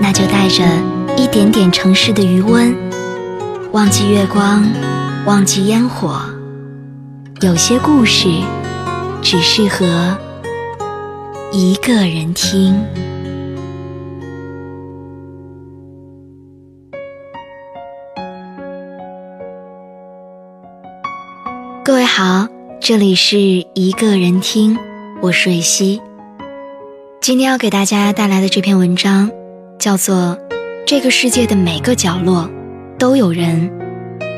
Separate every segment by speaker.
Speaker 1: 那就带着一点点城市的余温，忘记月光，忘记烟火。有些故事只适合一个人听。各位好，这里是一个人听，我是瑞希。今天要给大家带来的这篇文章。叫做这个世界的每个角落都有人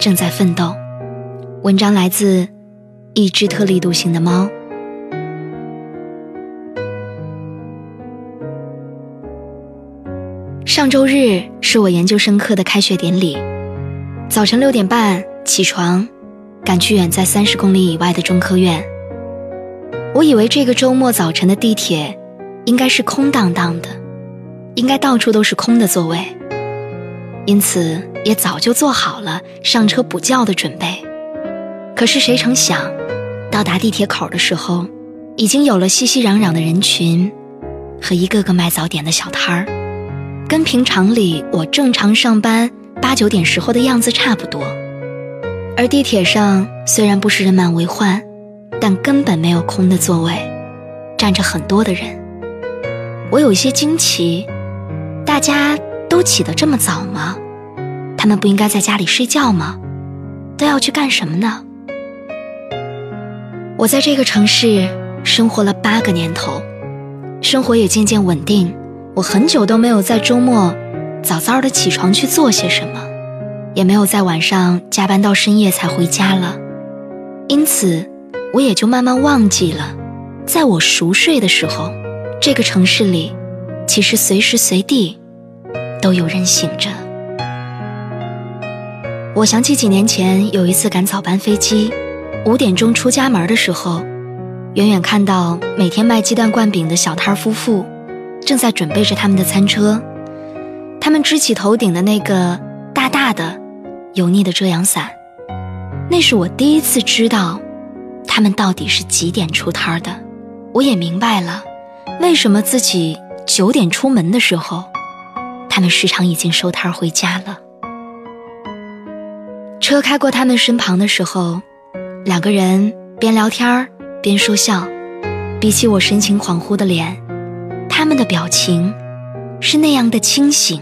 Speaker 1: 正在奋斗。文章来自一只特立独行的猫。上周日是我研究生课的开学典礼，早晨六点半起床，赶去远在三十公里以外的中科院。我以为这个周末早晨的地铁应该是空荡荡的。应该到处都是空的座位，因此也早就做好了上车补觉的准备。可是谁成想，到达地铁口的时候，已经有了熙熙攘攘的人群和一个个卖早点的小摊儿，跟平常里我正常上班八九点时候的样子差不多。而地铁上虽然不是人满为患，但根本没有空的座位，站着很多的人。我有些惊奇。大家都起得这么早吗？他们不应该在家里睡觉吗？都要去干什么呢？我在这个城市生活了八个年头，生活也渐渐稳定。我很久都没有在周末早早的起床去做些什么，也没有在晚上加班到深夜才回家了。因此，我也就慢慢忘记了，在我熟睡的时候，这个城市里其实随时随地。都有人醒着。我想起几年前有一次赶早班飞机，五点钟出家门的时候，远远看到每天卖鸡蛋灌饼的小摊夫妇，正在准备着他们的餐车。他们支起头顶的那个大大的、油腻的遮阳伞，那是我第一次知道，他们到底是几点出摊的。我也明白了，为什么自己九点出门的时候。他们时常已经收摊回家了。车开过他们身旁的时候，两个人边聊天边说笑。比起我神情恍惚的脸，他们的表情是那样的清醒，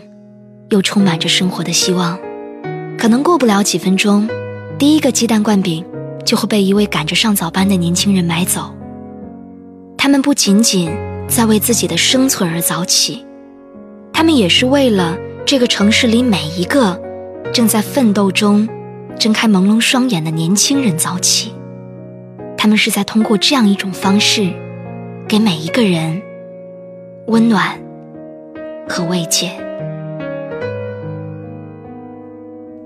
Speaker 1: 又充满着生活的希望。可能过不了几分钟，第一个鸡蛋灌饼就会被一位赶着上早班的年轻人买走。他们不仅仅在为自己的生存而早起。他们也是为了这个城市里每一个正在奋斗中睁开朦胧双眼的年轻人早起。他们是在通过这样一种方式，给每一个人温暖和慰藉。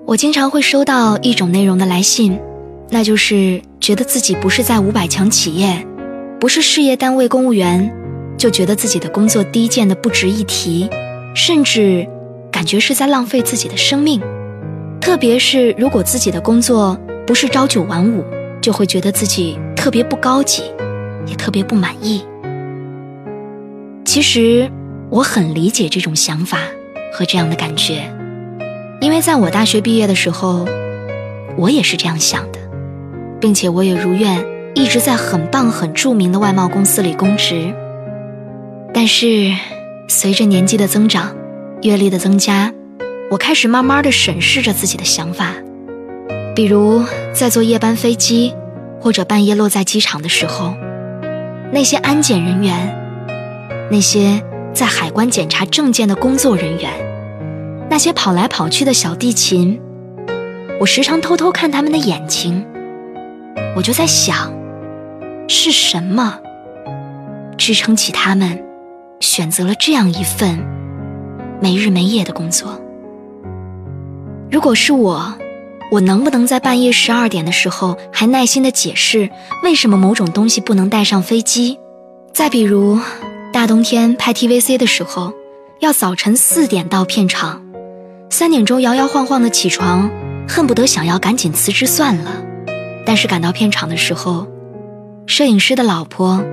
Speaker 1: 我经常会收到一种内容的来信，那就是觉得自己不是在五百强企业，不是事业单位公务员，就觉得自己的工作低贱的不值一提。甚至感觉是在浪费自己的生命，特别是如果自己的工作不是朝九晚五，就会觉得自己特别不高级，也特别不满意。其实我很理解这种想法和这样的感觉，因为在我大学毕业的时候，我也是这样想的，并且我也如愿一直在很棒、很著名的外贸公司里供职，但是。随着年纪的增长，阅历的增加，我开始慢慢的审视着自己的想法。比如在坐夜班飞机，或者半夜落在机场的时候，那些安检人员，那些在海关检查证件的工作人员，那些跑来跑去的小地勤，我时常偷偷看他们的眼睛，我就在想，是什么支撑起他们？选择了这样一份没日没夜的工作。如果是我，我能不能在半夜十二点的时候还耐心的解释为什么某种东西不能带上飞机？再比如，大冬天拍 TVC 的时候，要早晨四点到片场，三点钟摇摇晃晃的起床，恨不得想要赶紧辞职算了。但是赶到片场的时候，摄影师的老婆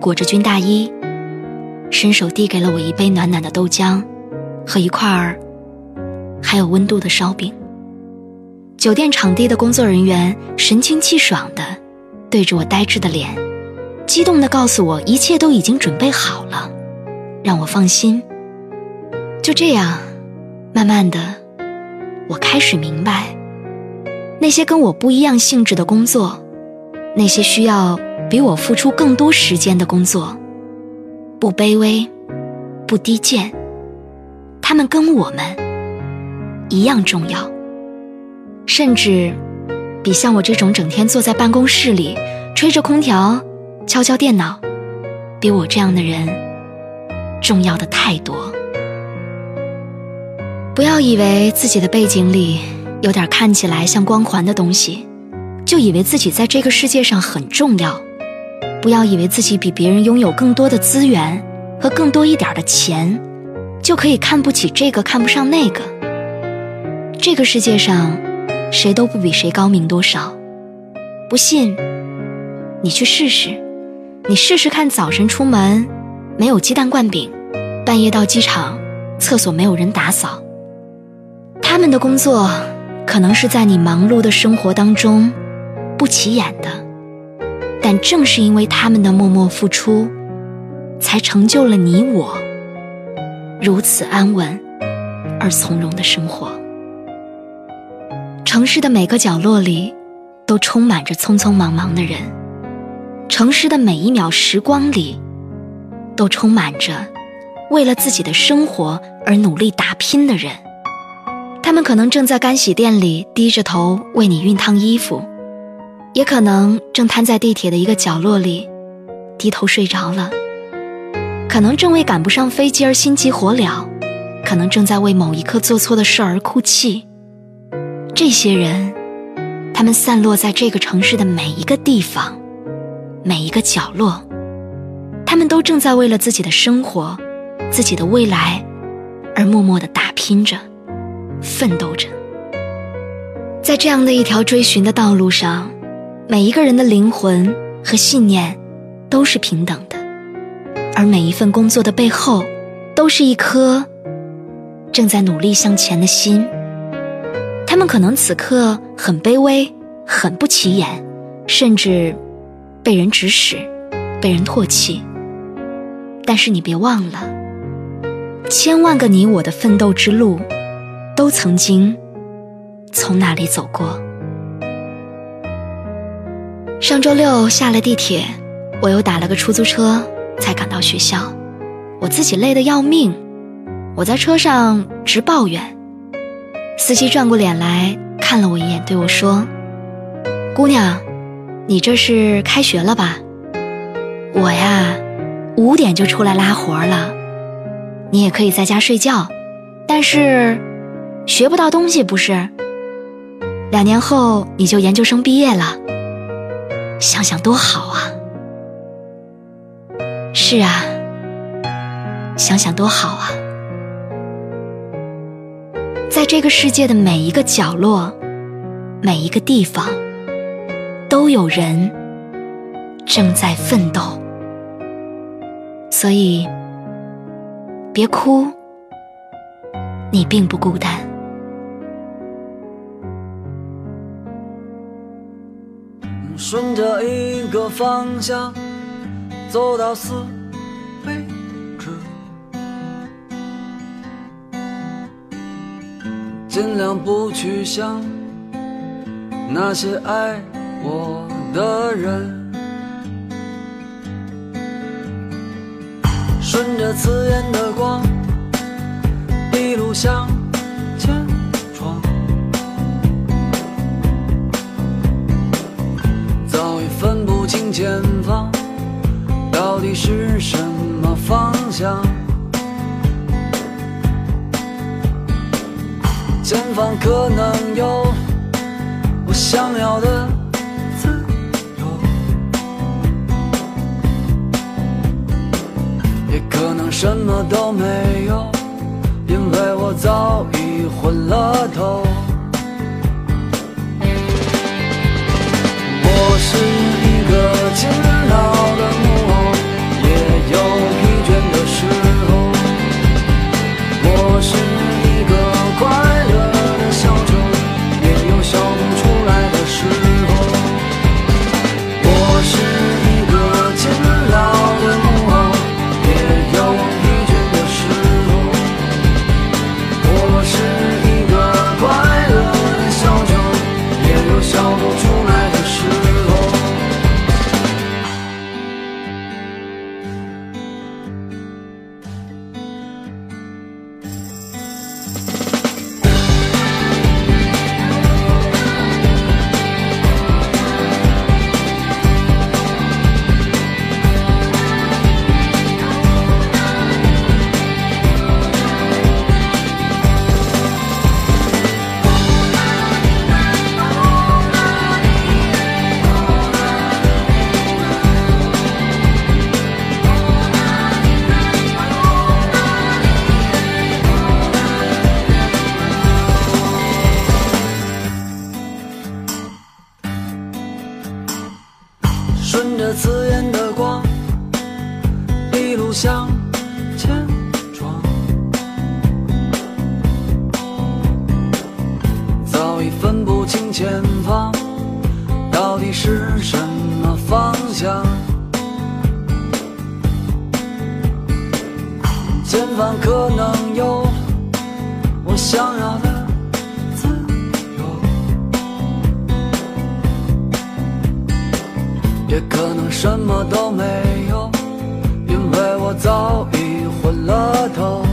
Speaker 1: 裹着军大衣，伸手递给了我一杯暖暖的豆浆和一块儿还有温度的烧饼。酒店场地的工作人员神清气爽的对着我呆滞的脸，激动的告诉我一切都已经准备好了，让我放心。就这样，慢慢的，我开始明白，那些跟我不一样性质的工作，那些需要比我付出更多时间的工作，不卑微，不低贱，他们跟我们一样重要。甚至，比像我这种整天坐在办公室里，吹着空调，敲敲电脑，比我这样的人重要的太多。不要以为自己的背景里有点看起来像光环的东西，就以为自己在这个世界上很重要。不要以为自己比别人拥有更多的资源和更多一点的钱，就可以看不起这个，看不上那个。这个世界上。谁都不比谁高明多少，不信，你去试试，你试试看，早晨出门没有鸡蛋灌饼，半夜到机场，厕所没有人打扫。他们的工作可能是在你忙碌的生活当中不起眼的，但正是因为他们的默默付出，才成就了你我如此安稳而从容的生活。城市的每个角落里，都充满着匆匆忙忙的人；城市的每一秒时光里，都充满着为了自己的生活而努力打拼的人。他们可能正在干洗店里低着头为你熨烫衣服，也可能正瘫在地铁的一个角落里低头睡着了；可能正为赶不上飞机而心急火燎，可能正在为某一刻做错的事而哭泣。这些人，他们散落在这个城市的每一个地方，每一个角落，他们都正在为了自己的生活、自己的未来而默默的打拼着、奋斗着。在这样的一条追寻的道路上，每一个人的灵魂和信念都是平等的，而每一份工作的背后，都是一颗正在努力向前的心。他们可能此刻很卑微，很不起眼，甚至被人指使，被人唾弃。但是你别忘了，千万个你我的奋斗之路，都曾经从那里走过。上周六下了地铁，我又打了个出租车才赶到学校，我自己累得要命，我在车上直抱怨。司机转过脸来看了我一眼，对我说：“姑娘，你这是开学了吧？我呀，五点就出来拉活了。你也可以在家睡觉，但是学不到东西不是？两年后你就研究生毕业了，想想多好啊！是啊，想想多好啊！”在这个世界的每一个角落，每一个地方，都有人正在奋斗。所以，别哭，你并不孤单。
Speaker 2: 顺着一个方向走到死。尽量不去想那些爱我的人，顺着刺眼的光，一路向前方到底是什么方向。前方可能有我想要的自由，也可能什么都没有，因为我早已昏了头。勤劳的方可能有我想要的自由。也可能什么都没有，因为我早已昏了头。